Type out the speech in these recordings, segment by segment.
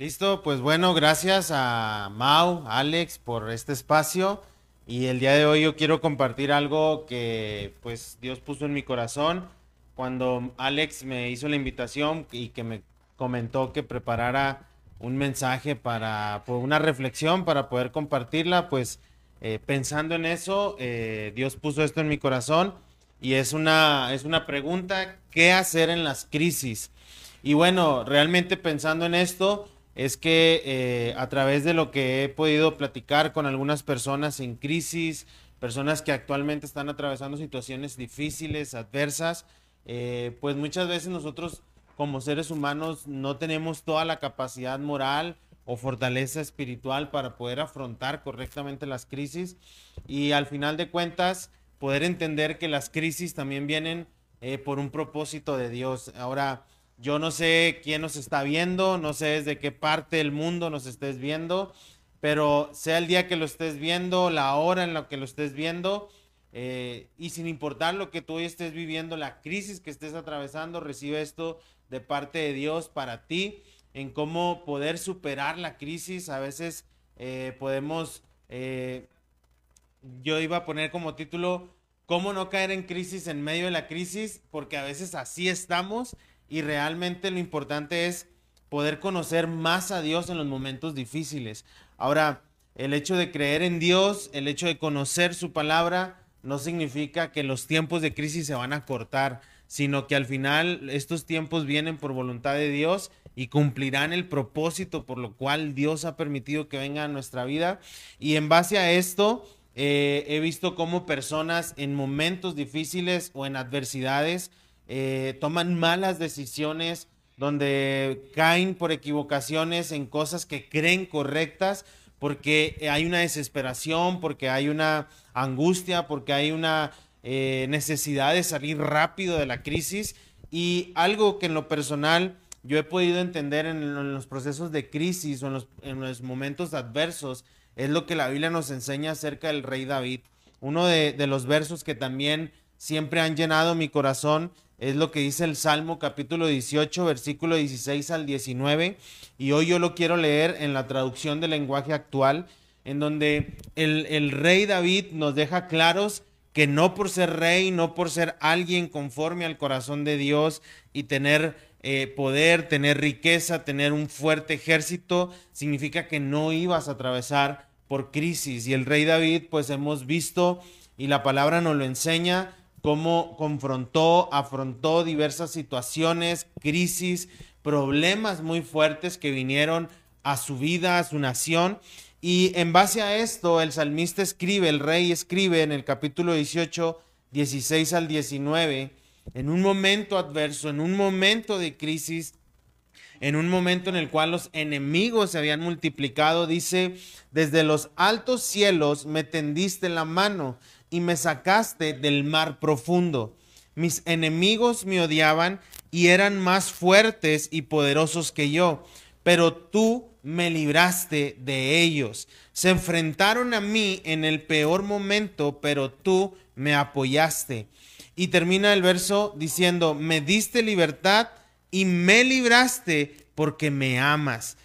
Listo, pues bueno, gracias a Mau, Alex por este espacio. Y el día de hoy yo quiero compartir algo que pues Dios puso en mi corazón. Cuando Alex me hizo la invitación y que me comentó que preparara un mensaje para una reflexión para poder compartirla, pues eh, pensando en eso, eh, Dios puso esto en mi corazón. Y es una, es una pregunta, ¿qué hacer en las crisis? Y bueno, realmente pensando en esto, es que eh, a través de lo que he podido platicar con algunas personas en crisis, personas que actualmente están atravesando situaciones difíciles, adversas, pues muchas veces nosotros como seres humanos no tenemos toda la capacidad moral o fortaleza espiritual para poder afrontar correctamente las crisis y al final de cuentas poder entender que las crisis también vienen eh, por un propósito de Dios. Ahora, yo no sé quién nos está viendo, no sé desde qué parte del mundo nos estés viendo, pero sea el día que lo estés viendo, la hora en la que lo estés viendo, eh, y sin importar lo que tú hoy estés viviendo, la crisis que estés atravesando, recibe esto de parte de Dios para ti, en cómo poder superar la crisis. A veces eh, podemos, eh, yo iba a poner como título, ¿cómo no caer en crisis en medio de la crisis? Porque a veces así estamos y realmente lo importante es poder conocer más a Dios en los momentos difíciles. Ahora, el hecho de creer en Dios, el hecho de conocer su palabra, no significa que los tiempos de crisis se van a cortar sino que al final estos tiempos vienen por voluntad de Dios y cumplirán el propósito por lo cual Dios ha permitido que venga a nuestra vida. Y en base a esto, eh, he visto cómo personas en momentos difíciles o en adversidades eh, toman malas decisiones, donde caen por equivocaciones en cosas que creen correctas, porque hay una desesperación, porque hay una angustia, porque hay una eh, necesidad de salir rápido de la crisis y algo que en lo personal yo he podido entender en, los procesos de crisis o en los, en los, momentos adversos es lo que la Biblia nos enseña acerca del rey David. Uno de, de los versos que también siempre han llenado mi corazón es lo que dice el Salmo capítulo 18, versículo 16 al 19. Y hoy yo lo quiero leer en la traducción del lenguaje actual, en donde el, el rey David nos deja claros que no por ser rey, no por ser alguien conforme al corazón de Dios y tener eh, poder, tener riqueza, tener un fuerte ejército, significa que no ibas a atravesar por crisis. Y el rey David, pues hemos visto, y la palabra nos lo enseña, cómo confrontó, afrontó diversas situaciones, crisis, problemas muy fuertes que vinieron a su vida, a su nación. Y en base a esto, el salmista escribe, el rey escribe en el capítulo 18, 16 al 19, en un momento adverso, en un momento de crisis, en un momento en el cual los enemigos se habían multiplicado, dice, desde los altos cielos me tendiste la mano y me sacaste del mar profundo. Mis enemigos me odiaban y eran más fuertes y poderosos que yo, pero tú me libraste de ellos. Se enfrentaron a mí en el peor momento, pero tú me apoyaste. Y termina el verso diciendo, me diste libertad y me libraste porque me amas.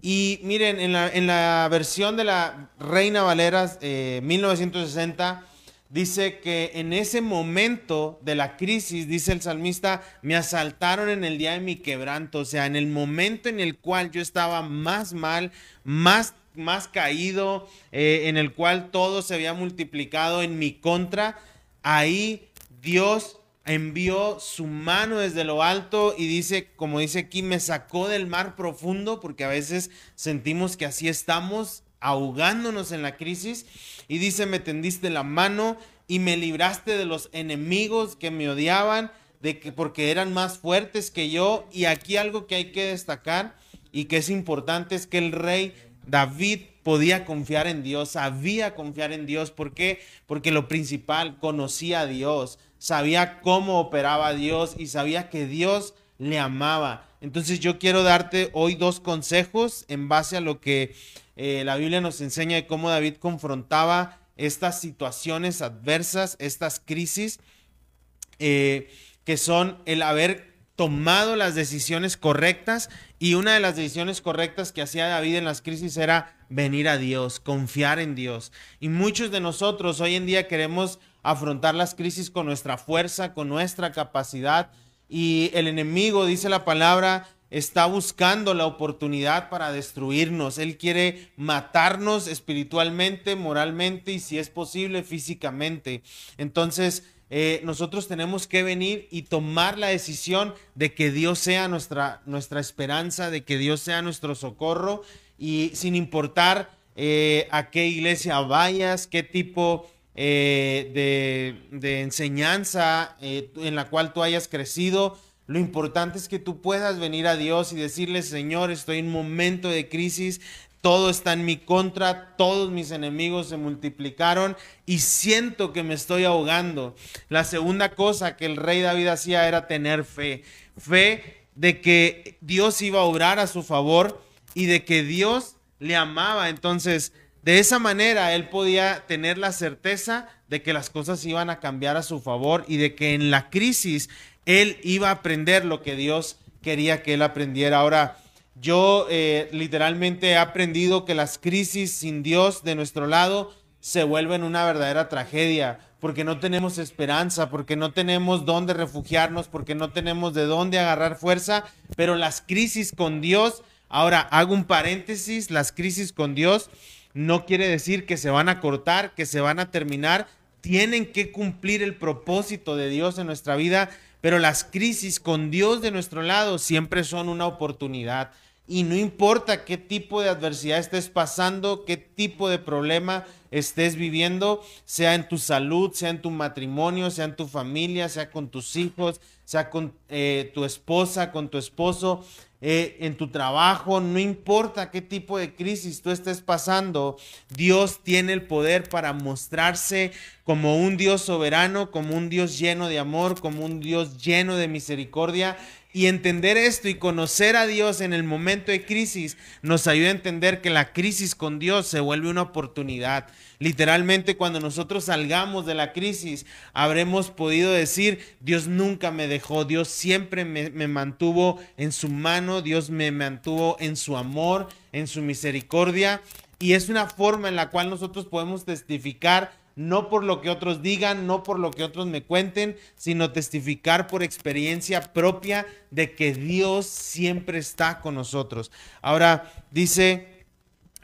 Y miren, en la, en la versión de la Reina Valera 1960, eh, dice que en ese momento de la crisis, dice el salmista, me asaltaron en el día de mi quebranto, o sea, en el momento en el cual yo estaba más mal, más, más caído, eh, en el cual todo se había multiplicado en mi contra, ahí Dios envió su mano desde lo alto y dice, como dice aquí, me sacó del mar profundo, porque a veces sentimos que así estamos ahogándonos en la crisis. Y dice, me tendiste la mano y me libraste de los enemigos que me odiaban, de que porque eran más fuertes que yo. Y aquí algo que hay que destacar y que es importante es que el rey David podía confiar en Dios, sabía confiar en Dios. ¿Por qué? Porque lo principal, conocía a Dios, sabía cómo operaba Dios y sabía que Dios le amaba. Entonces yo quiero darte hoy dos consejos en base a lo que eh, la Biblia nos enseña cómo David confrontaba estas situaciones adversas, estas crisis, eh, que son el haber tomado las decisiones correctas y una de las decisiones correctas que hacía David en las crisis era venir a Dios, confiar en Dios. Y muchos de nosotros hoy en día queremos afrontar las crisis con nuestra fuerza, con nuestra capacidad y el enemigo, dice la palabra, está buscando la oportunidad para destruirnos. Él quiere matarnos espiritualmente, moralmente y si es posible físicamente. Entonces, eh, nosotros tenemos que venir y tomar la decisión de que Dios sea nuestra, nuestra esperanza, de que Dios sea nuestro socorro y sin importar eh, a qué iglesia vayas, qué tipo eh, de, de, enseñanza en la cual tú hayas crecido, lo importante es que tú puedas venir a Dios y decirle, Señor, estoy en un momento de crisis, todo está en mi contra, todos mis enemigos se multiplicaron y siento que me estoy ahogando. La segunda cosa que el rey David hacía era tener fe, fe de que Dios iba a obrar a su favor y de que Dios le amaba. Entonces, de esa manera él podía tener la certeza de que las cosas iban a cambiar a su favor y de que en la crisis él iba a aprender lo que Dios quería que él aprendiera. Ahora, yo eh, literalmente he aprendido que las crisis sin Dios de nuestro lado se vuelven una verdadera tragedia, porque no tenemos esperanza, porque no tenemos dónde refugiarnos, porque no tenemos de dónde agarrar fuerza, pero las crisis con Dios, ahora hago un paréntesis, las crisis con Dios no quiere decir que se van a cortar, que se van a terminar, tienen que cumplir el propósito de Dios en nuestra vida, pero las crisis con Dios de nuestro lado siempre son una oportunidad. Y no importa qué tipo de adversidad estés pasando, qué tipo de problema estés viviendo, sea en tu salud, sea en tu matrimonio, sea en tu familia, sea con tus hijos, sea con eh, tu esposa, con tu esposo, eh, en tu trabajo, no importa qué tipo de crisis tú estés pasando, Dios tiene el poder para mostrarse como un Dios soberano, como un Dios lleno de amor, como un Dios lleno de misericordia y entender esto y conocer a Dios en el momento de crisis nos ayuda a entender que la crisis con Dios se vuelve una oportunidad. Literalmente cuando nosotros salgamos de la crisis habremos podido decir, Dios nunca me dejó, Dios siempre me, me mantuvo en su mano, Dios me mantuvo en su amor, en su misericordia. Y es una forma en la cual nosotros podemos testificar no por lo que otros digan, no por lo que otros me cuenten, sino testificar por experiencia propia de que Dios siempre está con nosotros. Ahora dice,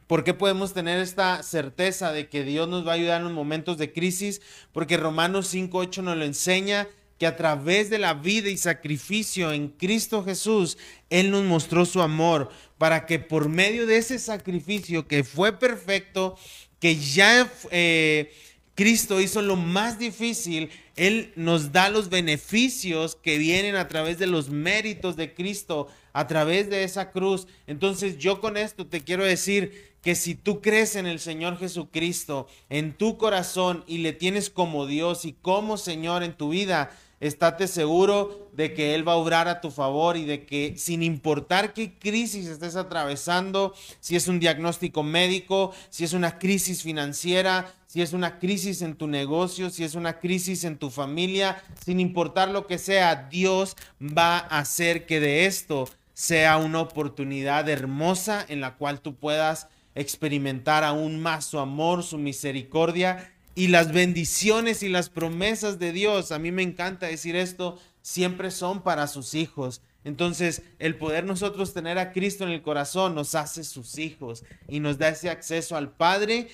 ¿por qué podemos tener esta certeza de que Dios nos va a ayudar en los momentos de crisis? Porque Romanos 5.8 nos lo enseña que a través de la vida y sacrificio en Cristo Jesús, Él nos mostró su amor para que por medio de ese sacrificio que fue perfecto, que ya eh, Cristo hizo lo más difícil, Él nos da los beneficios que vienen a través de los méritos de Cristo, a través de esa cruz. Entonces yo con esto te quiero decir que si tú crees en el Señor Jesucristo en tu corazón y le tienes como Dios y como Señor en tu vida, estate seguro de que Él va a obrar a tu favor y de que sin importar qué crisis estés atravesando, si es un diagnóstico médico, si es una crisis financiera, si es una crisis en tu negocio, si es una crisis en tu familia, sin importar lo que sea, Dios va a hacer que de esto sea una oportunidad hermosa en la cual tú puedas experimentar aún más su amor, su misericordia y las bendiciones y las promesas de Dios. A mí me encanta decir esto, siempre son para sus hijos. Entonces, el poder nosotros tener a Cristo en el corazón nos hace sus hijos y nos da ese acceso al Padre,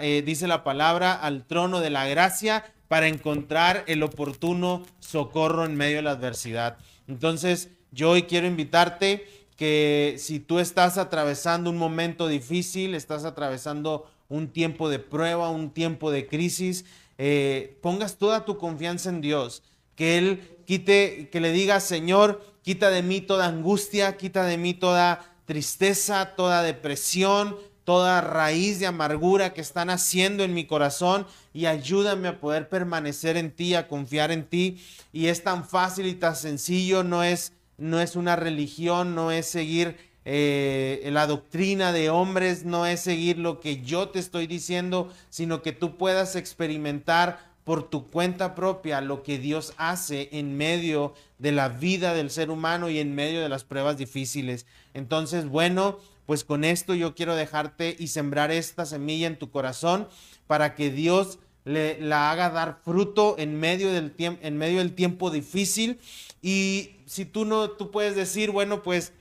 eh, dice la palabra, al trono de la gracia para encontrar el oportuno socorro en medio de la adversidad. Entonces, yo hoy quiero invitarte que si tú estás atravesando un momento difícil, estás atravesando un tiempo de prueba, un tiempo de crisis, eh, pongas toda tu confianza en Dios, que Él quite, que le digas, Señor, quita de mí toda angustia, quita de mí toda tristeza, toda depresión, toda raíz de amargura que están haciendo en mi corazón y ayúdame a poder permanecer en ti, a confiar en ti. Y es tan fácil y tan sencillo, no es, no es una religión, no es seguir eh, la doctrina de hombres, no es seguir lo que yo te estoy diciendo, sino que tú puedas experimentar por tu cuenta propia lo que Dios hace en medio de la vida del ser humano y en medio de las pruebas difíciles. Entonces, bueno, pues con esto yo quiero dejarte y sembrar esta semilla en tu corazón para que Dios le, la haga dar fruto en medio del en medio del tiempo difícil. Y si tú no, tú puedes decir, bueno, pues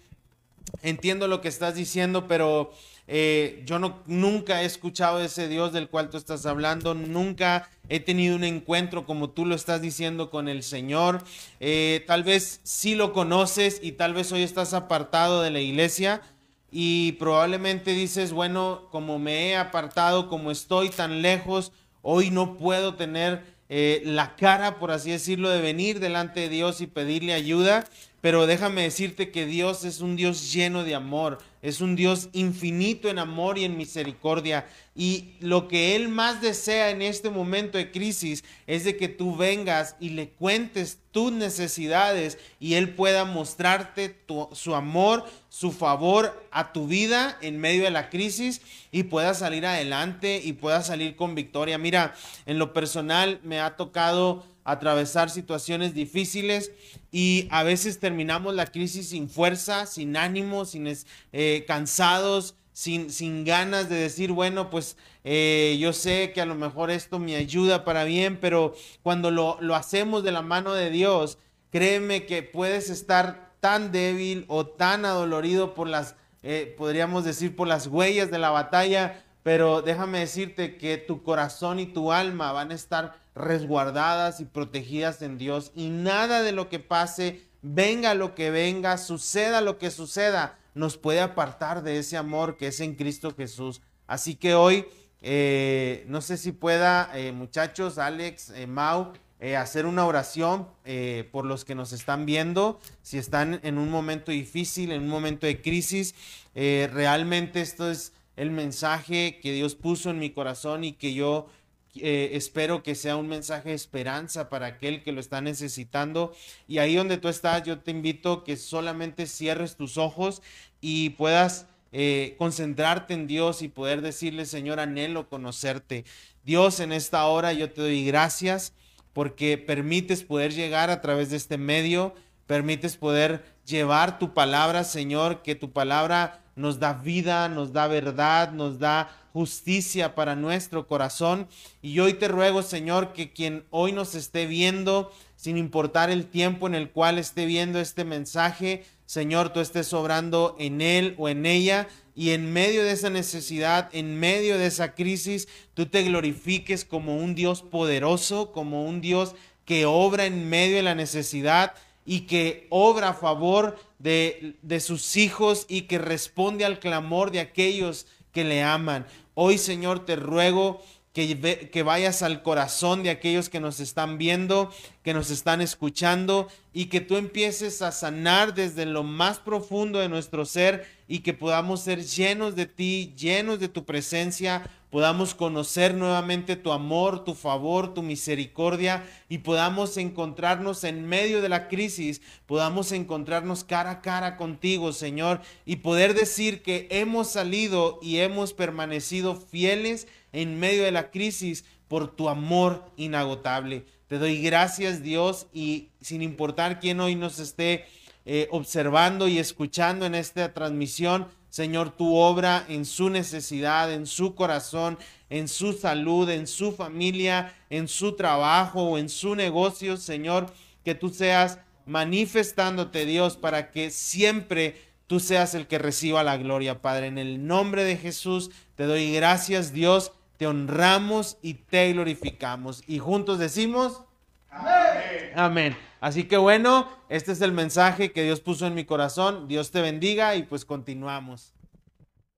entiendo lo que estás diciendo, pero eh, yo no, nunca he escuchado ese Dios del cual tú estás hablando, nunca he tenido un encuentro como tú lo estás diciendo con el Señor. Eh, tal vez sí lo conoces y tal vez hoy estás apartado de la iglesia y probablemente dices, bueno, como me he apartado, como estoy tan lejos, hoy no puedo tener eh, la cara, por así decirlo, de venir delante de Dios y pedirle ayuda. Pero déjame decirte que Dios es un Dios lleno de amor, es un Dios infinito en amor y en misericordia. Y lo que Él más desea en este momento de crisis es de que tú vengas y le cuentes tus necesidades y Él pueda mostrarte su amor, su favor a tu vida en medio de la crisis y pueda salir adelante y pueda salir con victoria. Mira, en lo personal me ha tocado atravesar situaciones difíciles y a veces terminamos la crisis sin fuerza, sin ánimo, sin eh, cansados, sin, sin, ganas de decir, bueno, pues eh, yo sé que a lo mejor esto me ayuda para bien, pero cuando lo, lo hacemos de la mano de Dios, créeme que puedes estar tan débil o tan adolorido por las, eh, podríamos decir, por las huellas de la batalla, pero déjame decirte que tu corazón y tu alma van a estar resguardadas y protegidas en Dios y nada de lo que pase, venga lo que venga, suceda lo que suceda, nos puede apartar de ese amor que es en Cristo Jesús. Así que hoy, eh, no sé si pueda, eh, muchachos, Alex, eh, Mau, hacer una oración por los que nos están viendo, si están en un momento difícil, en un momento de crisis. realmente esto es el mensaje que Dios puso en mi corazón y que yo eh, espero que sea un mensaje de esperanza para aquel que lo está necesitando. Y ahí donde tú estás, yo te invito que solamente cierres tus ojos y puedas eh, concentrarte en Dios y poder decirle, Señor, anhelo conocerte. Dios, en esta hora yo te doy gracias porque permites poder llegar a través de este medio, permites poder llevar tu palabra, Señor, que tu palabra nos da vida, nos da verdad, nos da justicia para nuestro corazón. Y hoy te ruego, Señor, que quien hoy nos esté viendo, sin importar el tiempo en el cual esté viendo este mensaje, Señor, tú estés obrando en él o en ella y en medio de esa necesidad, en medio de esa crisis, tú te glorifiques como un Dios poderoso, como un Dios que obra en medio de la necesidad y que obra a favor de, de sus hijos y que responde al clamor de aquellos que le aman. Hoy, Señor, te ruego que, que, vayas al corazón de aquellos que nos están viendo, que nos están escuchando y que tú empieces a sanar desde lo más profundo de nuestro ser y que podamos ser llenos de ti, llenos de tu presencia, podamos conocer nuevamente tu amor, tu favor, tu misericordia y podamos encontrarnos en medio de la crisis, podamos encontrarnos cara a cara contigo, Señor, y poder decir que hemos salido y hemos permanecido fieles en medio de la crisis por tu amor inagotable. Te doy gracias, Dios, y sin importar quién hoy nos esté eh, observando y escuchando en esta transmisión, Señor, tu obra en su necesidad, en su corazón, en su salud, en su familia, en su trabajo o en su negocio, Señor, que tú seas manifestándote, Dios, para que siempre tú seas el que reciba la gloria, Padre. En el nombre de Jesús te doy gracias, Dios, te honramos y te glorificamos. Y juntos decimos, amén. Así que bueno, este es el mensaje que Dios puso en mi corazón. Dios te bendiga y pues continuamos.